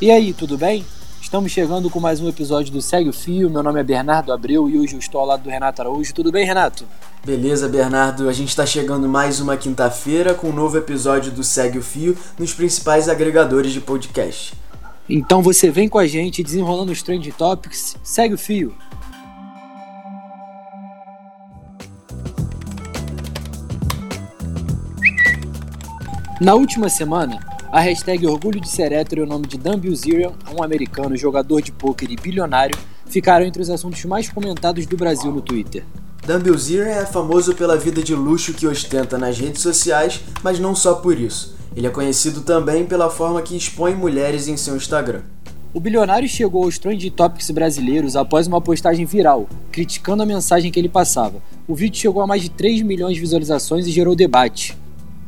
E aí, tudo bem? Estamos chegando com mais um episódio do Segue o Fio. Meu nome é Bernardo Abreu e hoje eu estou ao lado do Renato Araújo. Tudo bem, Renato? Beleza, Bernardo. A gente está chegando mais uma quinta-feira com um novo episódio do Segue o Fio nos principais agregadores de podcast. Então você vem com a gente desenrolando os Trend Topics. Segue o fio. Na última semana, a hashtag Orgulho de Ser Hétero e o nome de Dan Bilzerian, um americano jogador de pôquer e bilionário, ficaram entre os assuntos mais comentados do Brasil no Twitter. Dan Bilzerian é famoso pela vida de luxo que ostenta nas redes sociais, mas não só por isso. Ele é conhecido também pela forma que expõe mulheres em seu Instagram. O bilionário chegou aos trend topics brasileiros após uma postagem viral, criticando a mensagem que ele passava. O vídeo chegou a mais de 3 milhões de visualizações e gerou debate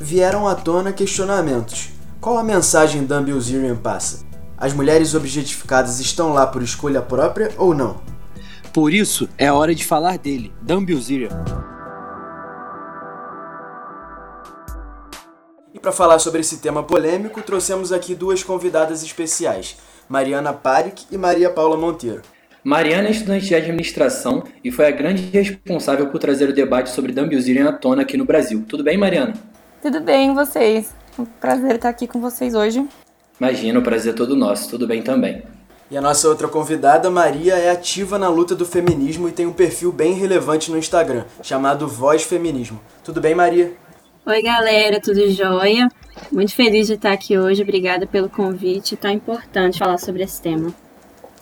vieram à tona questionamentos. Qual a mensagem Dan Bilzerian passa? As mulheres objetificadas estão lá por escolha própria ou não? Por isso, é hora de falar dele, Dan Bilzerian. E para falar sobre esse tema polêmico, trouxemos aqui duas convidadas especiais, Mariana Parik e Maria Paula Monteiro. Mariana é estudante de administração e foi a grande responsável por trazer o debate sobre Dan Bilzerian à tona aqui no Brasil. Tudo bem, Mariana? Tudo bem, vocês? Um prazer estar aqui com vocês hoje. Imagina, o prazer é todo nosso. Tudo bem também. E a nossa outra convidada, Maria, é ativa na luta do feminismo e tem um perfil bem relevante no Instagram, chamado Voz Feminismo. Tudo bem, Maria? Oi, galera, tudo jóia? Muito feliz de estar aqui hoje. Obrigada pelo convite. Tão importante falar sobre esse tema.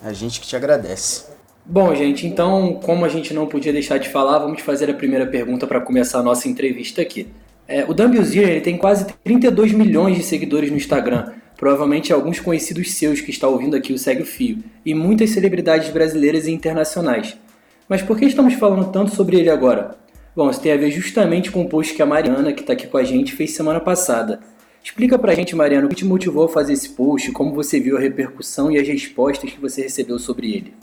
A gente que te agradece. Bom, gente, então, como a gente não podia deixar de falar, vamos fazer a primeira pergunta para começar a nossa entrevista aqui. É, o Dan ele tem quase 32 milhões de seguidores no Instagram, provavelmente alguns conhecidos seus que está ouvindo aqui o Segue o Fio, e muitas celebridades brasileiras e internacionais. Mas por que estamos falando tanto sobre ele agora? Bom, isso tem a ver justamente com o post que a Mariana, que está aqui com a gente, fez semana passada. Explica pra gente, Mariana, o que te motivou a fazer esse post, como você viu a repercussão e as respostas que você recebeu sobre ele.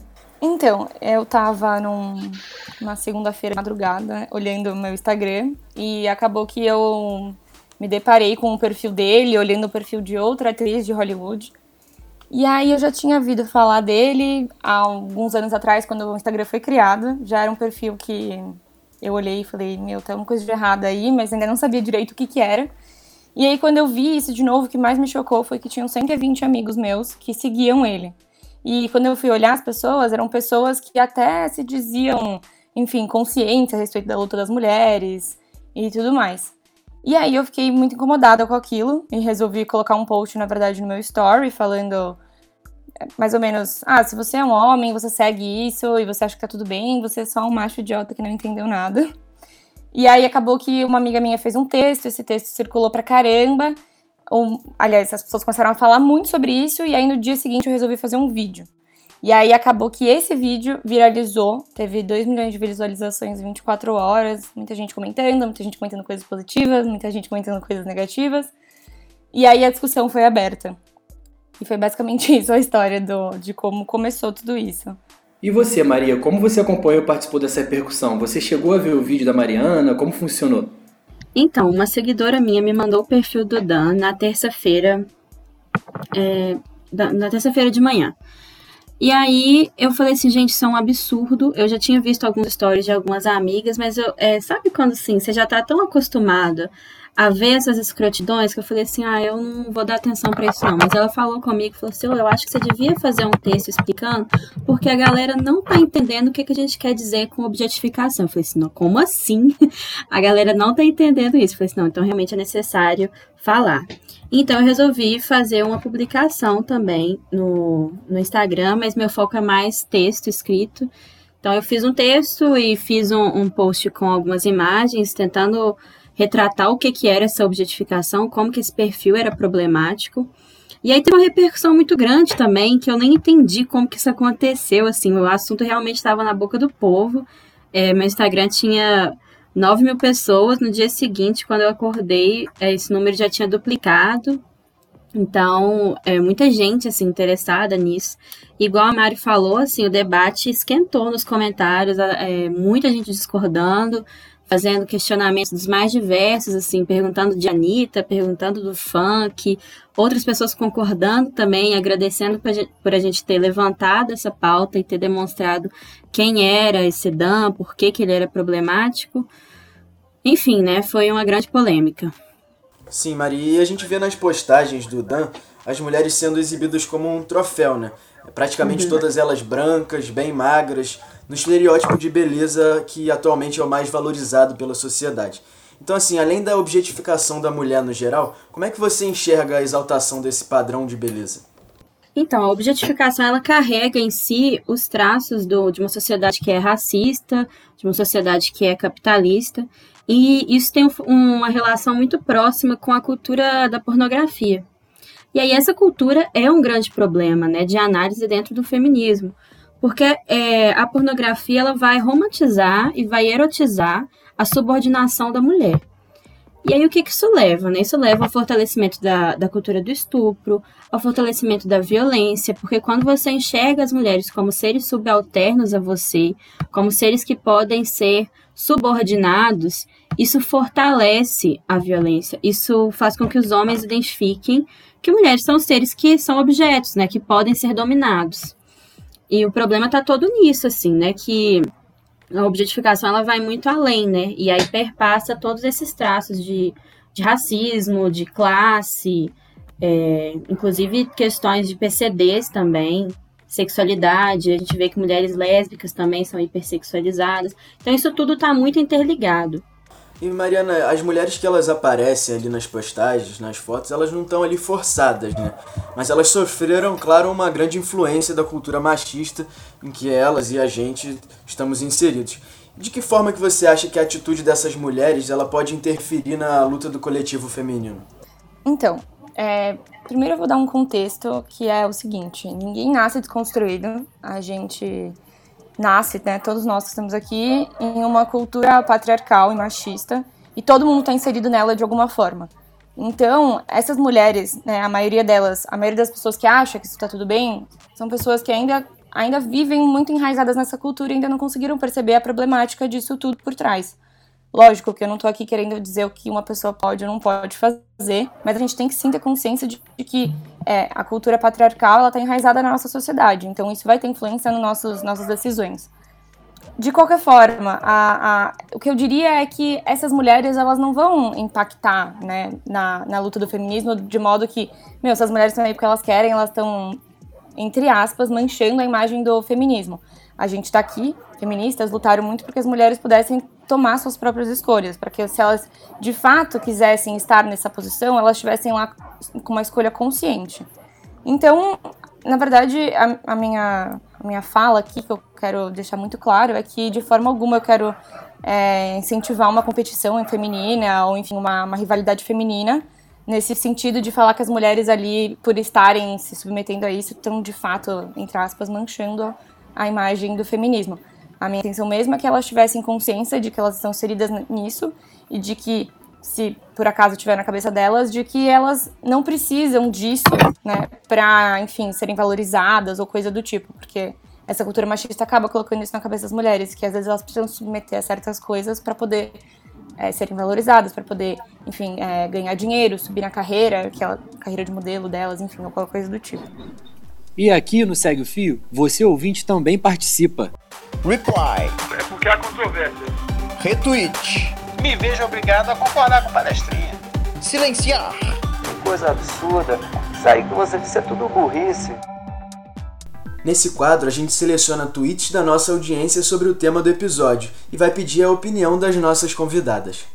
Então, eu tava num, numa segunda-feira madrugada olhando o meu Instagram e acabou que eu me deparei com o perfil dele, olhando o perfil de outra atriz de Hollywood. E aí eu já tinha ouvido falar dele há alguns anos atrás, quando o Instagram foi criado. Já era um perfil que eu olhei e falei, meu, tem uma coisa de errado aí, mas ainda não sabia direito o que que era. E aí quando eu vi isso de novo, o que mais me chocou foi que tinham 120 amigos meus que seguiam ele. E quando eu fui olhar as pessoas, eram pessoas que até se diziam, enfim, conscientes a respeito da luta das mulheres e tudo mais. E aí eu fiquei muito incomodada com aquilo e resolvi colocar um post, na verdade, no meu story, falando é, mais ou menos: ah, se você é um homem, você segue isso e você acha que tá tudo bem, você é só um macho idiota que não entendeu nada. E aí acabou que uma amiga minha fez um texto, esse texto circulou pra caramba, aliás, as pessoas começaram a falar muito sobre isso e aí no dia seguinte eu resolvi fazer um vídeo. E aí acabou que esse vídeo viralizou, teve 2 milhões de visualizações em 24 horas, muita gente comentando, muita gente comentando coisas positivas, muita gente comentando coisas negativas. E aí a discussão foi aberta. E foi basicamente isso a história do, de como começou tudo isso. E você, Maria, como você acompanhou e participou dessa repercussão? Você chegou a ver o vídeo da Mariana? Como funcionou? Então, uma seguidora minha me mandou o perfil do Dan na terça-feira, é, na terça-feira de manhã. E aí eu falei assim, gente, isso é um absurdo. Eu já tinha visto algumas histórias de algumas amigas, mas eu, é, sabe quando assim, você já tá tão acostumado a ver essas escrotidões que eu falei assim, ah, eu não vou dar atenção para isso não. Mas ela falou comigo, falou assim, eu acho que você devia fazer um texto explicando, porque a galera não tá entendendo o que, que a gente quer dizer com objetificação. Eu falei assim, não, como assim? A galera não tá entendendo isso. Eu falei assim, não, então realmente é necessário falar. Então eu resolvi fazer uma publicação também no, no Instagram, mas meu foco é mais texto escrito. Então eu fiz um texto e fiz um, um post com algumas imagens, tentando retratar o que, que era essa objetificação, como que esse perfil era problemático. E aí tem uma repercussão muito grande também, que eu nem entendi como que isso aconteceu, assim, o assunto realmente estava na boca do povo. É, meu Instagram tinha 9 mil pessoas, no dia seguinte, quando eu acordei, é, esse número já tinha duplicado. Então, é, muita gente, assim, interessada nisso. Igual a Mari falou, assim, o debate esquentou nos comentários, é, muita gente discordando, fazendo questionamentos dos mais diversos, assim, perguntando de Anitta, perguntando do funk, outras pessoas concordando também, agradecendo por a gente ter levantado essa pauta e ter demonstrado quem era esse Dan, por que, que ele era problemático. Enfim, né, foi uma grande polêmica. Sim, Maria, e a gente vê nas postagens do Dan as mulheres sendo exibidas como um troféu, né? Praticamente uhum. todas elas brancas, bem magras, no estereótipo de beleza que atualmente é o mais valorizado pela sociedade. Então, assim, além da objetificação da mulher no geral, como é que você enxerga a exaltação desse padrão de beleza? Então, a objetificação ela carrega em si os traços do, de uma sociedade que é racista, de uma sociedade que é capitalista, e isso tem uma relação muito próxima com a cultura da pornografia. E aí essa cultura é um grande problema, né, de análise dentro do feminismo, porque é, a pornografia ela vai romantizar e vai erotizar a subordinação da mulher. E aí o que, que isso leva? Né? Isso leva ao fortalecimento da, da cultura do estupro, ao fortalecimento da violência, porque quando você enxerga as mulheres como seres subalternos a você, como seres que podem ser subordinados, isso fortalece a violência. Isso faz com que os homens identifiquem que mulheres são seres que são objetos, né, que podem ser dominados. E o problema está todo nisso, assim, né, que a objetificação ela vai muito além, né, e aí perpassa todos esses traços de, de racismo, de classe, é, inclusive questões de PCDs também, sexualidade, a gente vê que mulheres lésbicas também são hipersexualizadas. Então isso tudo está muito interligado. E Mariana, as mulheres que elas aparecem ali nas postagens, nas fotos, elas não estão ali forçadas, né? Mas elas sofreram, claro, uma grande influência da cultura machista em que elas e a gente estamos inseridos. De que forma que você acha que a atitude dessas mulheres ela pode interferir na luta do coletivo feminino? Então, é, primeiro eu vou dar um contexto que é o seguinte: ninguém nasce desconstruído. A gente nasce, né, todos nós que estamos aqui, em uma cultura patriarcal e machista, e todo mundo está inserido nela de alguma forma. Então, essas mulheres, né, a maioria delas, a maioria das pessoas que acha que isso está tudo bem, são pessoas que ainda, ainda vivem muito enraizadas nessa cultura e ainda não conseguiram perceber a problemática disso tudo por trás. Lógico que eu não estou aqui querendo dizer o que uma pessoa pode ou não pode fazer, mas a gente tem que sim ter consciência de, que é, a cultura patriarcal ela está enraizada na nossa sociedade, então isso vai ter influência nas nossas decisões. De qualquer forma, a, a, o que eu diria é que essas mulheres elas não vão impactar né, na, na luta do feminismo de modo que, meu, essas mulheres estão aí porque elas querem, elas estão, entre aspas, manchando a imagem do feminismo. A gente está aqui, feministas lutaram muito para que as mulheres pudessem tomar suas próprias escolhas, para que se elas de fato quisessem estar nessa posição, elas estivessem lá com uma escolha consciente. Então, na verdade, a, a, minha, a minha fala aqui, que eu quero deixar muito claro, é que de forma alguma eu quero é, incentivar uma competição feminina ou, enfim, uma, uma rivalidade feminina, nesse sentido de falar que as mulheres ali, por estarem se submetendo a isso, estão de fato, entre aspas, manchando a imagem do feminismo. A minha intenção mesmo é que elas tivessem consciência de que elas estão inseridas nisso e de que, se por acaso tiver na cabeça delas, de que elas não precisam disso, né, pra, enfim, serem valorizadas ou coisa do tipo, porque essa cultura machista acaba colocando isso na cabeça das mulheres, que às vezes elas precisam submeter a certas coisas para poder é, serem valorizadas, para poder, enfim, é, ganhar dinheiro, subir na carreira, aquela carreira de modelo delas, enfim, ou qualquer coisa do tipo. E aqui no Segue o Fio, você ouvinte também participa. Reply. É porque há controvérsia. Retweet. Me vejo obrigado a concordar com palestrinha. Silenciar. Coisa absurda. Isso aí que você disse é tudo burrice. Nesse quadro, a gente seleciona tweets da nossa audiência sobre o tema do episódio e vai pedir a opinião das nossas convidadas.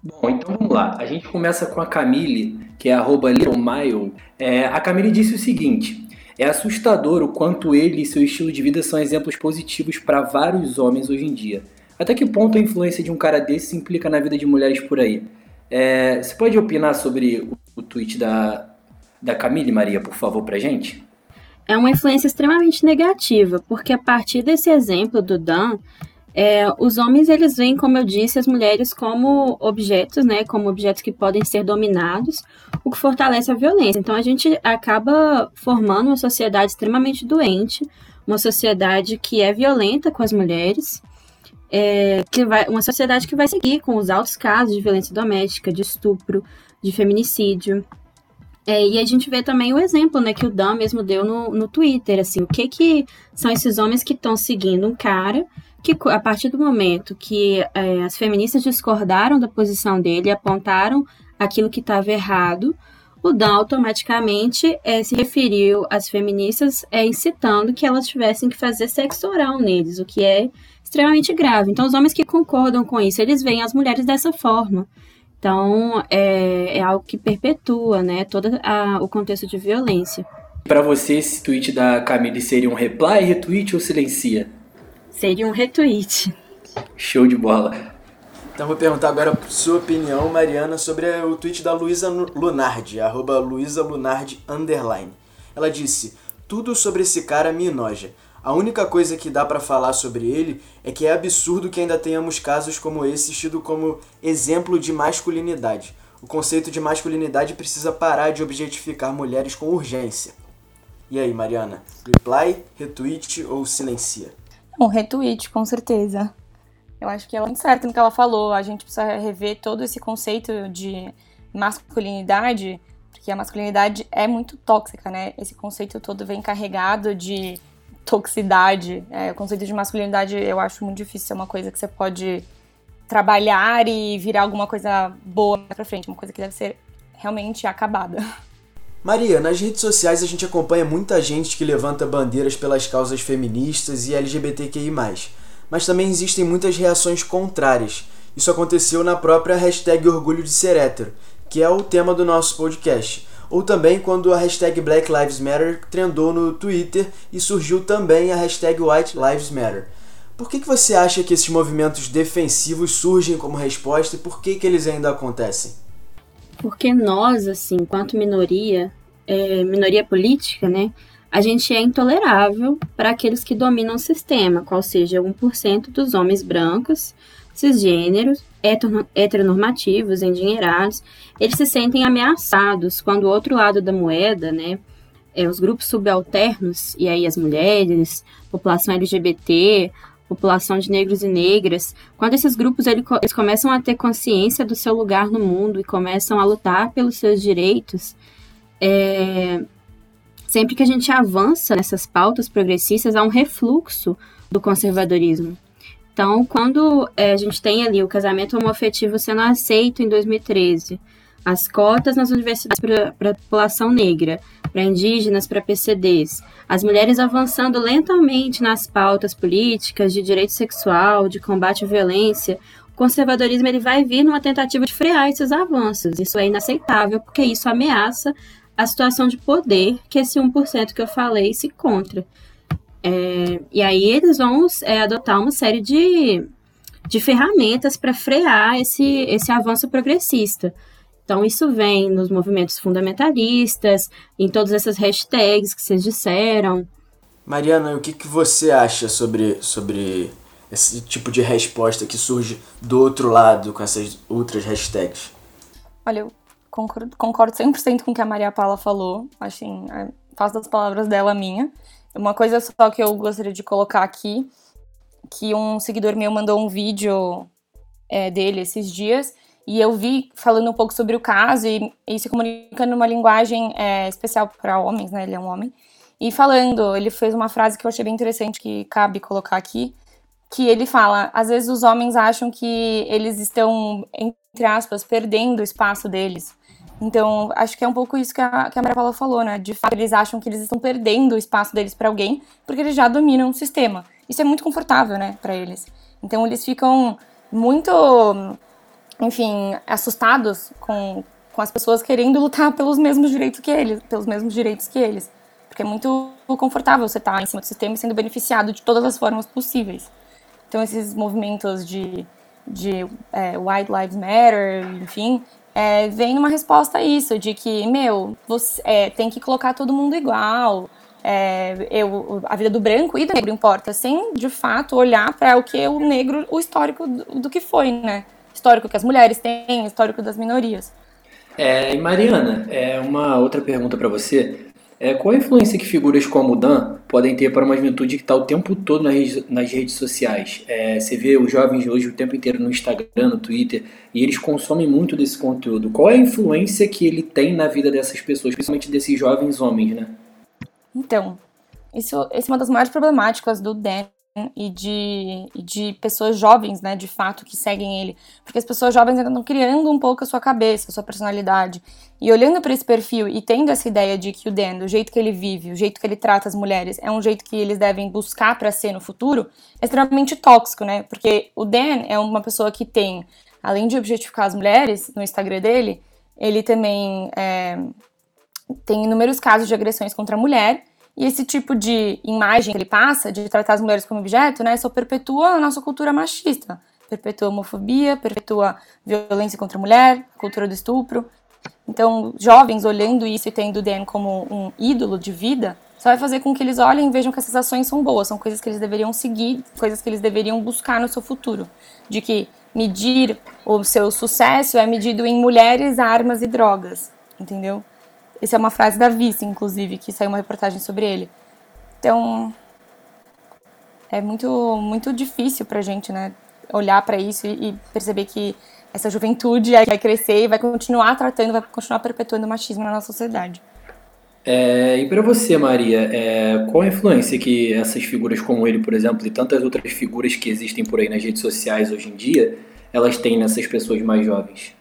Bom, então vamos lá. A gente começa com a Camille, que é arroba LittleMile. É, a Camille disse o seguinte: é assustador o quanto ele e seu estilo de vida são exemplos positivos para vários homens hoje em dia. Até que ponto a influência de um cara desse se implica na vida de mulheres por aí? É, você pode opinar sobre o, o tweet da, da Camille Maria, por favor, pra gente? É uma influência extremamente negativa, porque a partir desse exemplo do Dan, é, os homens eles veem, como eu disse, as mulheres como objetos, né, como objetos que podem ser dominados, o que fortalece a violência. Então a gente acaba formando uma sociedade extremamente doente, uma sociedade que é violenta com as mulheres é, que vai, uma sociedade que vai seguir com os altos casos de violência doméstica, de estupro, de feminicídio. É, e a gente vê também o exemplo né, que o Dan mesmo deu no, no Twitter, assim, o que que são esses homens que estão seguindo um cara que a partir do momento que é, as feministas discordaram da posição dele e apontaram aquilo que estava errado, o Dan automaticamente é, se referiu às feministas é, incitando que elas tivessem que fazer sexo oral neles, o que é extremamente grave. Então, os homens que concordam com isso, eles veem as mulheres dessa forma. Então, é, é algo que perpetua né, todo a, o contexto de violência. Para você, esse tweet da Camille seria um reply, retweet ou silencia? Seria um retweet. Show de bola. Então vou perguntar agora sua opinião, Mariana, sobre o tweet da Luísa Lunardi, arroba Luísa Lunardi underline. Ela disse, tudo sobre esse cara me enoja. A única coisa que dá para falar sobre ele é que é absurdo que ainda tenhamos casos como esse tido como exemplo de masculinidade. O conceito de masculinidade precisa parar de objetificar mulheres com urgência. E aí, Mariana? Reply, retweet ou silencia? Um retweet, com certeza. Eu acho que ela é muito certa no que ela falou. A gente precisa rever todo esse conceito de masculinidade, porque a masculinidade é muito tóxica, né? Esse conceito todo vem carregado de toxicidade. É, o conceito de masculinidade eu acho muito difícil ser uma coisa que você pode trabalhar e virar alguma coisa boa pra frente, uma coisa que deve ser realmente acabada. Maria, nas redes sociais a gente acompanha muita gente que levanta bandeiras pelas causas feministas e LGBTQI+, mas também existem muitas reações contrárias. Isso aconteceu na própria hashtag Orgulho de Ser Hétero, que é o tema do nosso podcast ou também quando a hashtag Black Lives Matter trendou no Twitter e surgiu também a hashtag White Lives Matter. Por que, que você acha que esses movimentos defensivos surgem como resposta e por que, que eles ainda acontecem? Porque nós, assim, enquanto minoria, é, minoria política, né, a gente é intolerável para aqueles que dominam o sistema, qual seja 1% dos homens brancos, cisgêneros, heteronormativos, endinheirados, eles se sentem ameaçados quando o outro lado da moeda, né, é, os grupos subalternos, e aí as mulheres, população LGBT, população de negros e negras, quando esses grupos eles, começam a ter consciência do seu lugar no mundo e começam a lutar pelos seus direitos, é, sempre que a gente avança nessas pautas progressistas, há um refluxo do conservadorismo. Então, quando é, a gente tem ali o casamento homoafetivo sendo aceito em 2013, as cotas nas universidades para a população negra, para indígenas, para PCDs, as mulheres avançando lentamente nas pautas políticas de direito sexual, de combate à violência, o conservadorismo ele vai vir numa tentativa de frear esses avanços. Isso é inaceitável, porque isso ameaça a situação de poder que esse 1% que eu falei se encontra. É, e aí eles vão é, adotar uma série de, de ferramentas para frear esse, esse avanço progressista. Então, isso vem nos movimentos fundamentalistas, em todas essas hashtags que vocês disseram. Mariana, o que, que você acha sobre, sobre esse tipo de resposta que surge do outro lado com essas outras hashtags? Olha, eu concordo, concordo 100% com o que a Maria Paula falou. Assim, faço das palavras dela minha. Uma coisa só que eu gostaria de colocar aqui, que um seguidor meu mandou um vídeo é, dele esses dias, e eu vi falando um pouco sobre o caso e, e se comunicando numa linguagem é, especial para homens, né? Ele é um homem. E falando, ele fez uma frase que eu achei bem interessante que cabe colocar aqui, que ele fala: às vezes os homens acham que eles estão, entre aspas, perdendo o espaço deles. Então, acho que é um pouco isso que a, que a Maria Paula falou, né? De fato, eles acham que eles estão perdendo o espaço deles para alguém, porque eles já dominam o sistema. Isso é muito confortável, né, para eles. Então, eles ficam muito, enfim, assustados com, com as pessoas querendo lutar pelos mesmos direitos que eles, pelos mesmos direitos que eles. Porque é muito confortável você estar tá em cima do sistema e sendo beneficiado de todas as formas possíveis. Então, esses movimentos de, de é, White Lives Matter, enfim, é, vem numa resposta a isso, de que, meu, você é, tem que colocar todo mundo igual. É, eu, a vida do branco e do negro importa, sem de fato olhar para o que o negro, o histórico do, do, que foi, né? Histórico que as mulheres têm, histórico das minorias. É, e Mariana, é uma outra pergunta para você. É, qual a influência que figuras como o Dan podem ter para uma juventude que está o tempo todo nas, nas redes sociais? É, você vê os jovens hoje o tempo inteiro no Instagram, no Twitter, e eles consomem muito desse conteúdo. Qual é a influência que ele tem na vida dessas pessoas, principalmente desses jovens homens, né? Então, isso, essa é uma das maiores problemáticas do Dan e de, de pessoas jovens, né, de fato, que seguem ele. Porque as pessoas jovens ainda estão criando um pouco a sua cabeça, a sua personalidade. E olhando para esse perfil e tendo essa ideia de que o Dan, o jeito que ele vive, o jeito que ele trata as mulheres, é um jeito que eles devem buscar para ser no futuro, é extremamente tóxico, né? Porque o Dan é uma pessoa que tem, além de objetificar as mulheres no Instagram dele, ele também é, tem inúmeros casos de agressões contra a mulher e esse tipo de imagem que ele passa, de tratar as mulheres como objeto, né, só perpetua a nossa cultura machista. Perpetua a homofobia, perpetua violência contra a mulher, cultura do estupro. Então, jovens olhando isso e tendo o Dan como um ídolo de vida, só vai fazer com que eles olhem e vejam que essas ações são boas, são coisas que eles deveriam seguir, coisas que eles deveriam buscar no seu futuro. De que medir o seu sucesso é medido em mulheres, armas e drogas, entendeu? Essa é uma frase da Vice, inclusive, que saiu uma reportagem sobre ele. Então, é muito, muito difícil pra gente, né, olhar para isso e, e, perceber que essa juventude vai crescer e vai continuar tratando, vai continuar perpetuando o machismo na nossa sociedade. É, e para você, Maria, é, qual a influência que essas figuras como ele, por exemplo, e tantas outras figuras que existem por aí nas redes sociais hoje em dia, elas têm nessas pessoas mais jovens?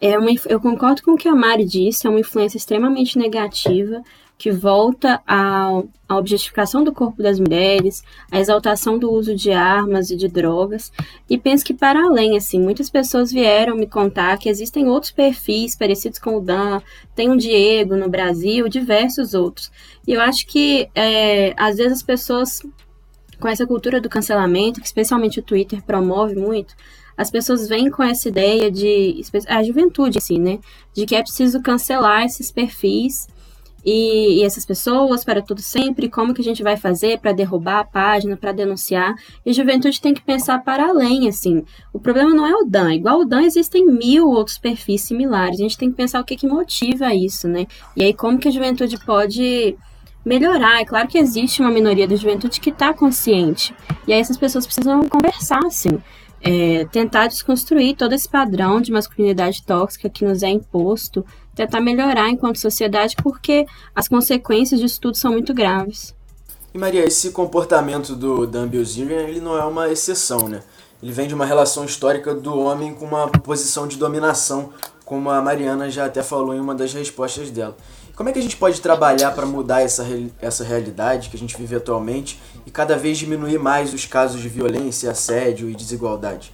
É uma, eu concordo com o que a Mari disse, é uma influência extremamente negativa que volta à, à objetificação do corpo das mulheres, à exaltação do uso de armas e de drogas, e penso que para além, assim, muitas pessoas vieram me contar que existem outros perfis parecidos com o Dan, tem um Diego no Brasil, diversos outros. E eu acho que, é, às vezes, as pessoas, com essa cultura do cancelamento, que especialmente o Twitter promove muito, as pessoas vêm com essa ideia de a juventude assim, né, de que é preciso cancelar esses perfis e, e, essas pessoas para tudo sempre, como que a gente vai fazer para derrubar a página, para denunciar. E a juventude tem que pensar para além, assim. O problema não é o Dan. Igual o Dan, existem mil outros perfis similares. A gente tem que pensar o que, que motiva isso, né? E aí, como que a juventude pode melhorar. É claro que existe uma minoria da juventude que está consciente. E aí essas pessoas precisam conversar, assim é, tentar desconstruir todo esse padrão de masculinidade tóxica que nos é imposto, tentar melhorar enquanto sociedade, porque as consequências disso tudo são muito graves. E Maria, esse comportamento do Dan Bilzerian, ele não é uma exceção, né? Ele vem de uma relação histórica do homem com uma posição de dominação, como a Mariana já até falou em uma das respostas dela. Como é que a gente pode trabalhar para mudar essa, essa realidade que a gente vive atualmente e cada vez diminuir mais os casos de violência, assédio e desigualdade?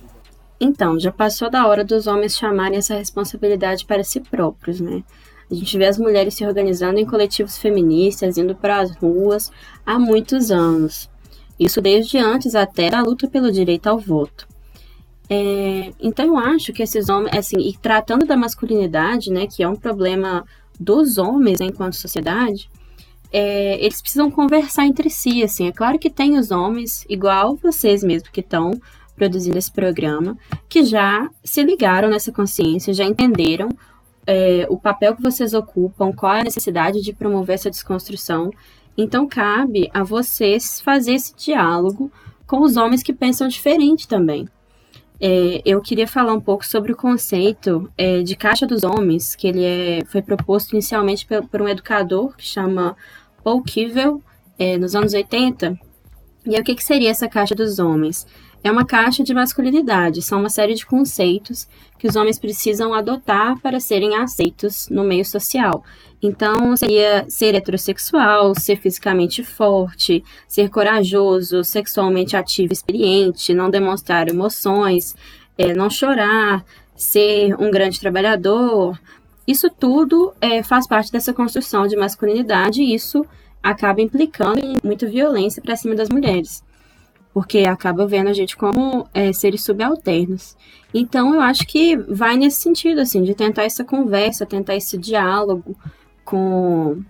Então, já passou da hora dos homens chamarem essa responsabilidade para si próprios, né? A gente vê as mulheres se organizando em coletivos feministas, indo para as ruas há muitos anos. Isso desde antes até da luta pelo direito ao voto. É, então eu acho que esses homens, assim, e tratando da masculinidade, né, que é um problema dos homens enquanto sociedade, é, eles precisam conversar entre si, assim. É claro que tem os homens, igual vocês mesmo, que estão produzindo esse programa, que já se ligaram nessa consciência, já entenderam é, o papel que vocês ocupam, qual é a necessidade de promover essa desconstrução. Então, cabe a vocês fazer esse diálogo com os homens que pensam diferente também. É, eu queria falar um pouco sobre o conceito é, de caixa dos homens, que ele é, foi proposto inicialmente por, por um educador que chama Paul Kivel, é, nos anos 80. E aí, o que, que seria essa caixa dos homens? É uma caixa de masculinidade, são uma série de conceitos que os homens precisam adotar para serem aceitos no meio social. Então, seria ser heterossexual, ser fisicamente forte, ser corajoso, sexualmente ativo e experiente, não demonstrar emoções, é, não chorar, ser um grande trabalhador. Isso tudo é, faz parte dessa construção de masculinidade e isso acaba implicando em muita violência para cima das mulheres porque acaba vendo a gente como é, seres subalternos. Então, eu acho que vai nesse sentido, assim, de tentar essa conversa, tentar esse diálogo com,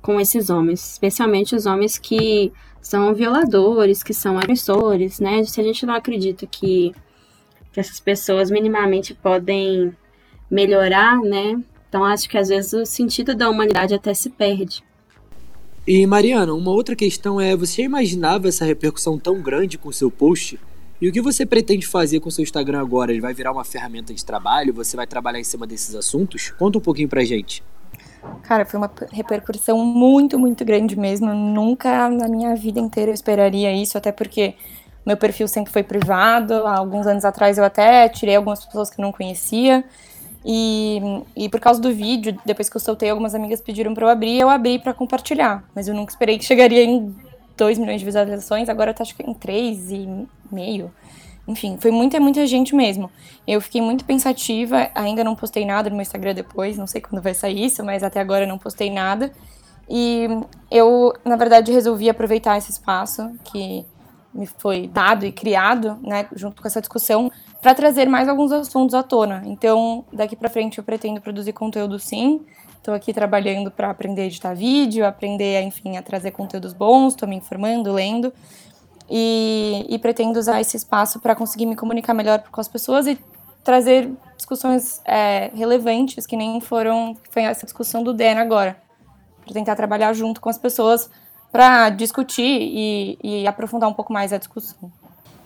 com esses homens, especialmente os homens que são violadores, que são agressores, né? Se a gente não acredita que, que essas pessoas minimamente podem melhorar, né? Então, acho que às vezes o sentido da humanidade até se perde. E Mariana, uma outra questão é: você imaginava essa repercussão tão grande com o seu post? E o que você pretende fazer com o seu Instagram agora? Ele vai virar uma ferramenta de trabalho? Você vai trabalhar em cima desses assuntos? Conta um pouquinho pra gente. Cara, foi uma repercussão muito, muito grande mesmo. Eu nunca na minha vida inteira eu esperaria isso, até porque meu perfil sempre foi privado. Há alguns anos atrás eu até tirei algumas pessoas que não conhecia. E, e por causa do vídeo, depois que eu soltei, algumas amigas pediram para eu abrir, eu abri para compartilhar. Mas eu nunca esperei que chegaria em 2 milhões de visualizações, agora tá acho que em 3,5. Enfim, foi muita, muita gente mesmo. Eu fiquei muito pensativa, ainda não postei nada no meu Instagram depois, não sei quando vai sair isso, mas até agora não postei nada. E eu, na verdade, resolvi aproveitar esse espaço que me foi dado e criado, né, junto com essa discussão, para trazer mais alguns assuntos à tona. Então, daqui para frente eu pretendo produzir conteúdo sim. Estou aqui trabalhando para aprender a editar vídeo, aprender, enfim, a trazer conteúdos bons, estou me informando, lendo. E, e pretendo usar esse espaço para conseguir me comunicar melhor com as pessoas e trazer discussões é, relevantes, que nem foram foi essa discussão do Dan agora. Para tentar trabalhar junto com as pessoas para discutir e, e aprofundar um pouco mais a discussão.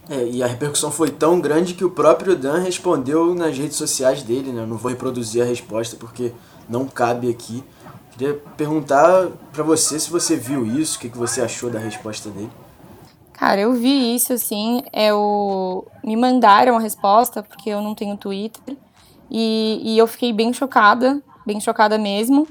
É, e a repercussão foi tão grande que o próprio Dan respondeu nas redes sociais dele, né? Eu não vou reproduzir a resposta porque não cabe aqui. Queria perguntar para você se você viu isso, o que, que você achou da resposta dele. Cara, eu vi isso, assim, eu... me mandaram a resposta, porque eu não tenho Twitter, e, e eu fiquei bem chocada, bem chocada mesmo,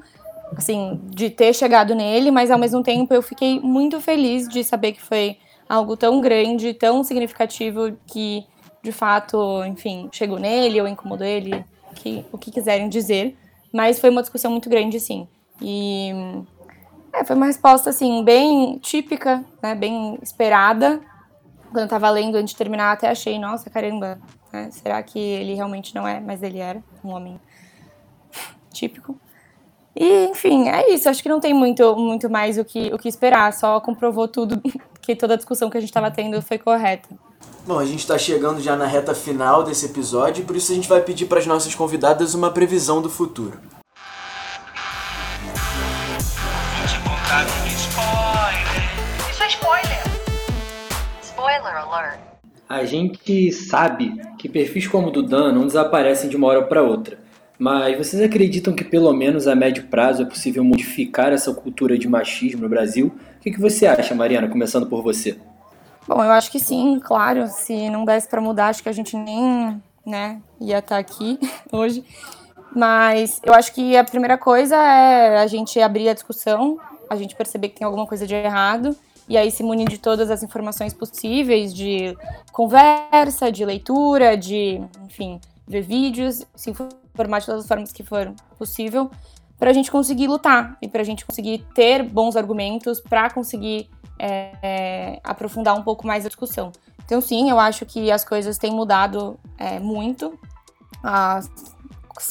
assim, de ter chegado nele, mas ao mesmo tempo eu fiquei muito feliz de saber que foi algo tão grande, tão significativo que de fato, enfim, chegou nele ou incomodou ele, que, o que quiserem dizer, mas foi uma discussão muito grande, sim. E é, foi uma resposta assim bem típica, né, bem esperada. Quando eu tava lendo antes de terminar, até achei, nossa, caramba, né, será que ele realmente não é? Mas ele era um homem típico. E, enfim, é isso. Acho que não tem muito, muito mais o que, o que esperar. Só comprovou tudo, que toda a discussão que a gente estava tendo foi correta. Bom, a gente está chegando já na reta final desse episódio, por isso a gente vai pedir para as nossas convidadas uma previsão do futuro. Te contar um spoiler. Isso é spoiler. Spoiler alert. A gente sabe que perfis como o do Dan não desaparecem de uma hora para outra. Mas vocês acreditam que pelo menos a médio prazo é possível modificar essa cultura de machismo no Brasil? O que, você acha, Mariana, começando por você? Bom, eu acho que sim, claro. Se não desse para mudar, acho que a gente nem né, ia estar tá aqui hoje. Mas eu acho que a primeira coisa é a gente abrir a discussão, a gente perceber que tem alguma coisa de errado, e aí se munir de todas as informações possíveis, de conversa, de leitura, de, enfim, ver vídeos, se informar de todas as formas que for possível, para a gente conseguir lutar e para a gente conseguir ter bons argumentos para conseguir é, é, aprofundar um pouco mais a discussão. Então, sim, eu acho que as coisas têm mudado é, muito. Há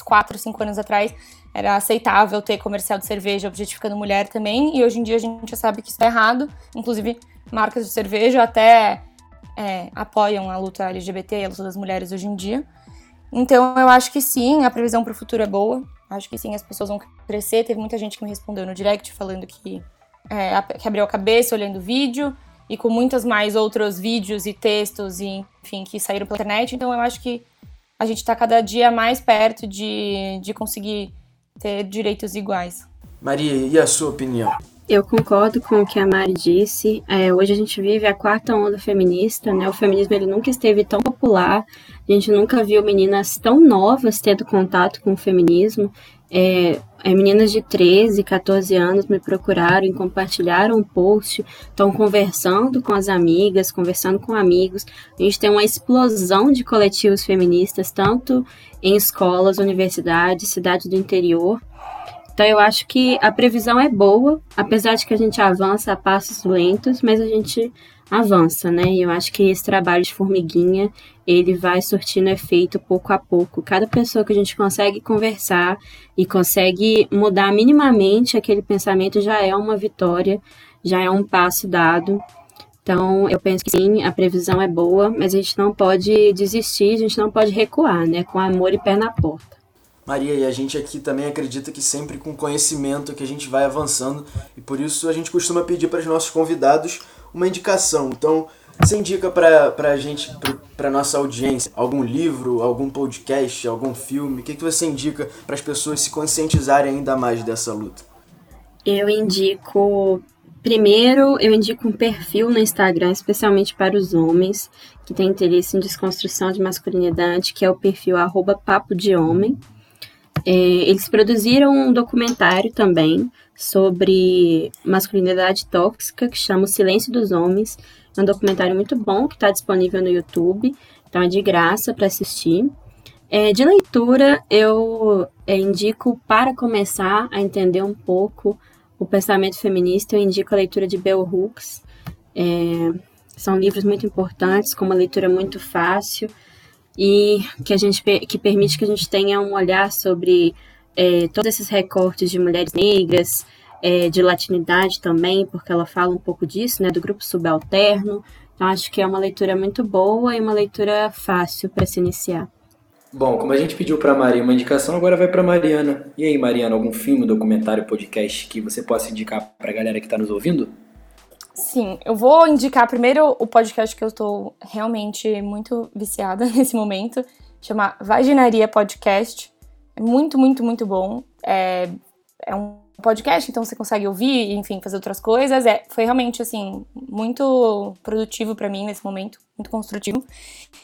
quatro, cinco anos atrás era aceitável ter comercial de cerveja objetificando mulher também, e hoje em dia a gente já sabe que isso é errado. Inclusive, marcas de cerveja até é, apoiam a luta LGBT e a luta das mulheres hoje em dia. Então, eu acho que sim, a previsão para o futuro é boa. Acho que sim, as pessoas vão crescer. Teve muita gente que me respondeu no direct falando que, é, que abriu a cabeça olhando o vídeo e com muitas mais outros vídeos e textos, e, enfim, que saíram pela internet. Então, eu acho que a gente está cada dia mais perto de, de conseguir ter direitos iguais. Maria, e a sua opinião? Eu concordo com o que a Mari disse. É, hoje a gente vive a quarta onda feminista, né? O feminismo ele nunca esteve tão popular. A gente nunca viu meninas tão novas tendo contato com o feminismo. É, é, meninas de 13, 14 anos me procuraram e compartilharam um post, estão conversando com as amigas, conversando com amigos. A gente tem uma explosão de coletivos feministas, tanto em escolas, universidades, cidades do interior. Então eu acho que a previsão é boa, apesar de que a gente avança a passos lentos, mas a gente avança, né? E eu acho que esse trabalho de formiguinha, ele vai surtindo efeito pouco a pouco. Cada pessoa que a gente consegue conversar e consegue mudar minimamente aquele pensamento já é uma vitória, já é um passo dado. Então, eu penso que sim, a previsão é boa, mas a gente não pode desistir, a gente não pode recuar, né? Com amor e pé na porta. Maria, e a gente aqui também acredita que sempre com conhecimento que a gente vai avançando e por isso a gente costuma pedir para os nossos convidados uma indicação. Então, você indica para a gente, para nossa audiência, algum livro, algum podcast, algum filme? O que, que você indica para as pessoas se conscientizarem ainda mais dessa luta? Eu indico. Primeiro, eu indico um perfil no Instagram, especialmente para os homens que têm interesse em desconstrução de masculinidade, que é o perfil arroba papo de homem. É, eles produziram um documentário também sobre masculinidade tóxica, que chama O Silêncio dos Homens. É um documentário muito bom que está disponível no YouTube, então é de graça para assistir. É, de leitura, eu indico, para começar a entender um pouco o pensamento feminista, eu indico a leitura de Bell Hooks. É, são livros muito importantes, com uma leitura muito fácil e que a gente que permite que a gente tenha um olhar sobre é, todos esses recortes de mulheres negras, é, de latinidade também, porque ela fala um pouco disso, né, do grupo subalterno. Então acho que é uma leitura muito boa e uma leitura fácil para se iniciar. Bom, como a gente pediu para Maria uma indicação, agora vai para Mariana. E aí, Mariana, algum filme, documentário, podcast que você possa indicar para a galera que está nos ouvindo? Sim, eu vou indicar primeiro o podcast que eu estou realmente muito viciada nesse momento, chama Vaginaria Podcast. É muito, muito, muito bom. É, é um podcast, então você consegue ouvir, enfim, fazer outras coisas. É, foi realmente, assim, muito produtivo para mim nesse momento, muito construtivo.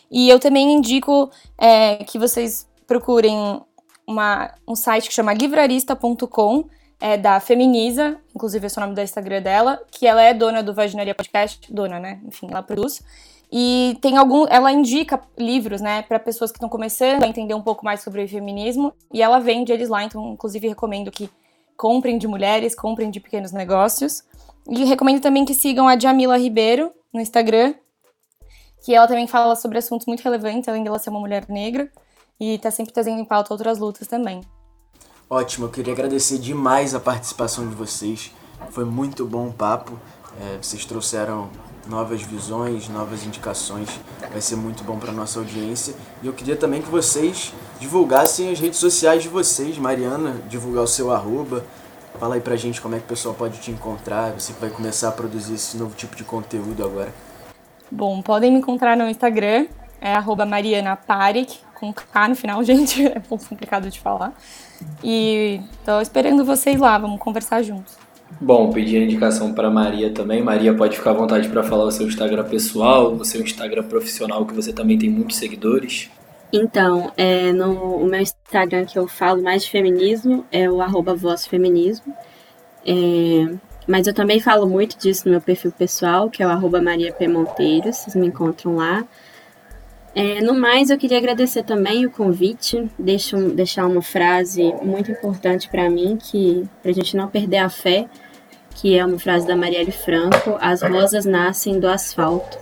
E eu também indico é, que vocês procurem uma, um site que chama livrarista.com, é da Feminiza, inclusive esse é o nome do Instagram dela, que ela é dona do Vaginaria Podcast, dona, né? Enfim, ela produz. E tem algum, ela indica livros, né, para pessoas que estão começando a entender um pouco mais sobre o feminismo, e ela vende eles lá, então inclusive recomendo que comprem de mulheres, comprem de pequenos negócios. E recomendo também que sigam a Jamila Ribeiro no Instagram, que ela também fala sobre assuntos muito relevantes, além dela ser uma mulher negra, e tá sempre trazendo em pauta outras lutas também. Ótimo, eu queria agradecer demais a participação de vocês. Foi muito bom o papo. É, vocês trouxeram novas visões, novas indicações. Vai ser muito bom para nossa audiência. E eu queria também que vocês divulgassem as redes sociais de vocês. Mariana, divulgar o seu arroba. Fala aí pra gente como é que o pessoal pode te encontrar. Você que vai começar a produzir esse novo tipo de conteúdo agora. Bom, podem me encontrar no Instagram, é arroba Mariana Parik, com K no final, gente, é um pouco complicado de falar. E tô esperando vocês lá, vamos conversar juntos. Bom, pedir a indicação para Maria também. Maria pode ficar à vontade para falar o seu Instagram pessoal, o seu Instagram profissional, que você também tem muitos seguidores. Então, é, no o meu Instagram que eu falo mais de feminismo é o arroba vozfeminismo. É, mas eu também falo muito disso no meu perfil pessoal, que é o arroba Maria P. Monteiro, vocês me encontram lá. É, no mais, eu queria agradecer também o convite, deixo, deixar uma frase muito importante para mim, que para a gente não perder a fé, que é uma frase da Marielle Franco, as rosas nascem do asfalto.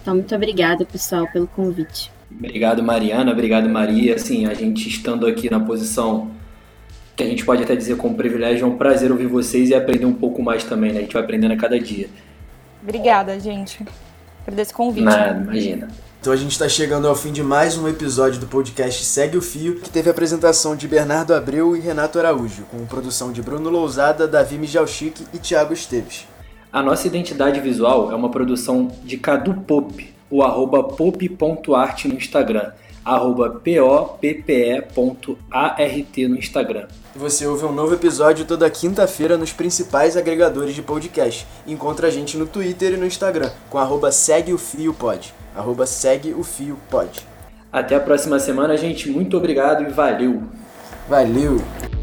Então, muito obrigada, pessoal, pelo convite. Obrigado, Mariana. Obrigado, Maria. Assim, a gente estando aqui na posição que a gente pode até dizer como privilégio, é um prazer ouvir vocês e aprender um pouco mais também, né? A gente vai aprendendo a cada dia. Obrigada, gente. Agradeço o convite. Nada, imagina. Então a gente está chegando ao fim de mais um episódio do podcast Segue o Fio, que teve a apresentação de Bernardo Abreu e Renato Araújo, com produção de Bruno Lousada, Davi Mijalchique e Thiago Esteves. A nossa identidade visual é uma produção de Cadu Pop, o arroba no Instagram, arroba poppe.art no Instagram. Você ouve um novo episódio toda quinta-feira nos principais agregadores de podcast. Encontra a gente no Twitter e no Instagram, com arroba segue o fio pod. Arroba segue o fio pod. Até a próxima semana, gente. Muito obrigado e valeu! Valeu!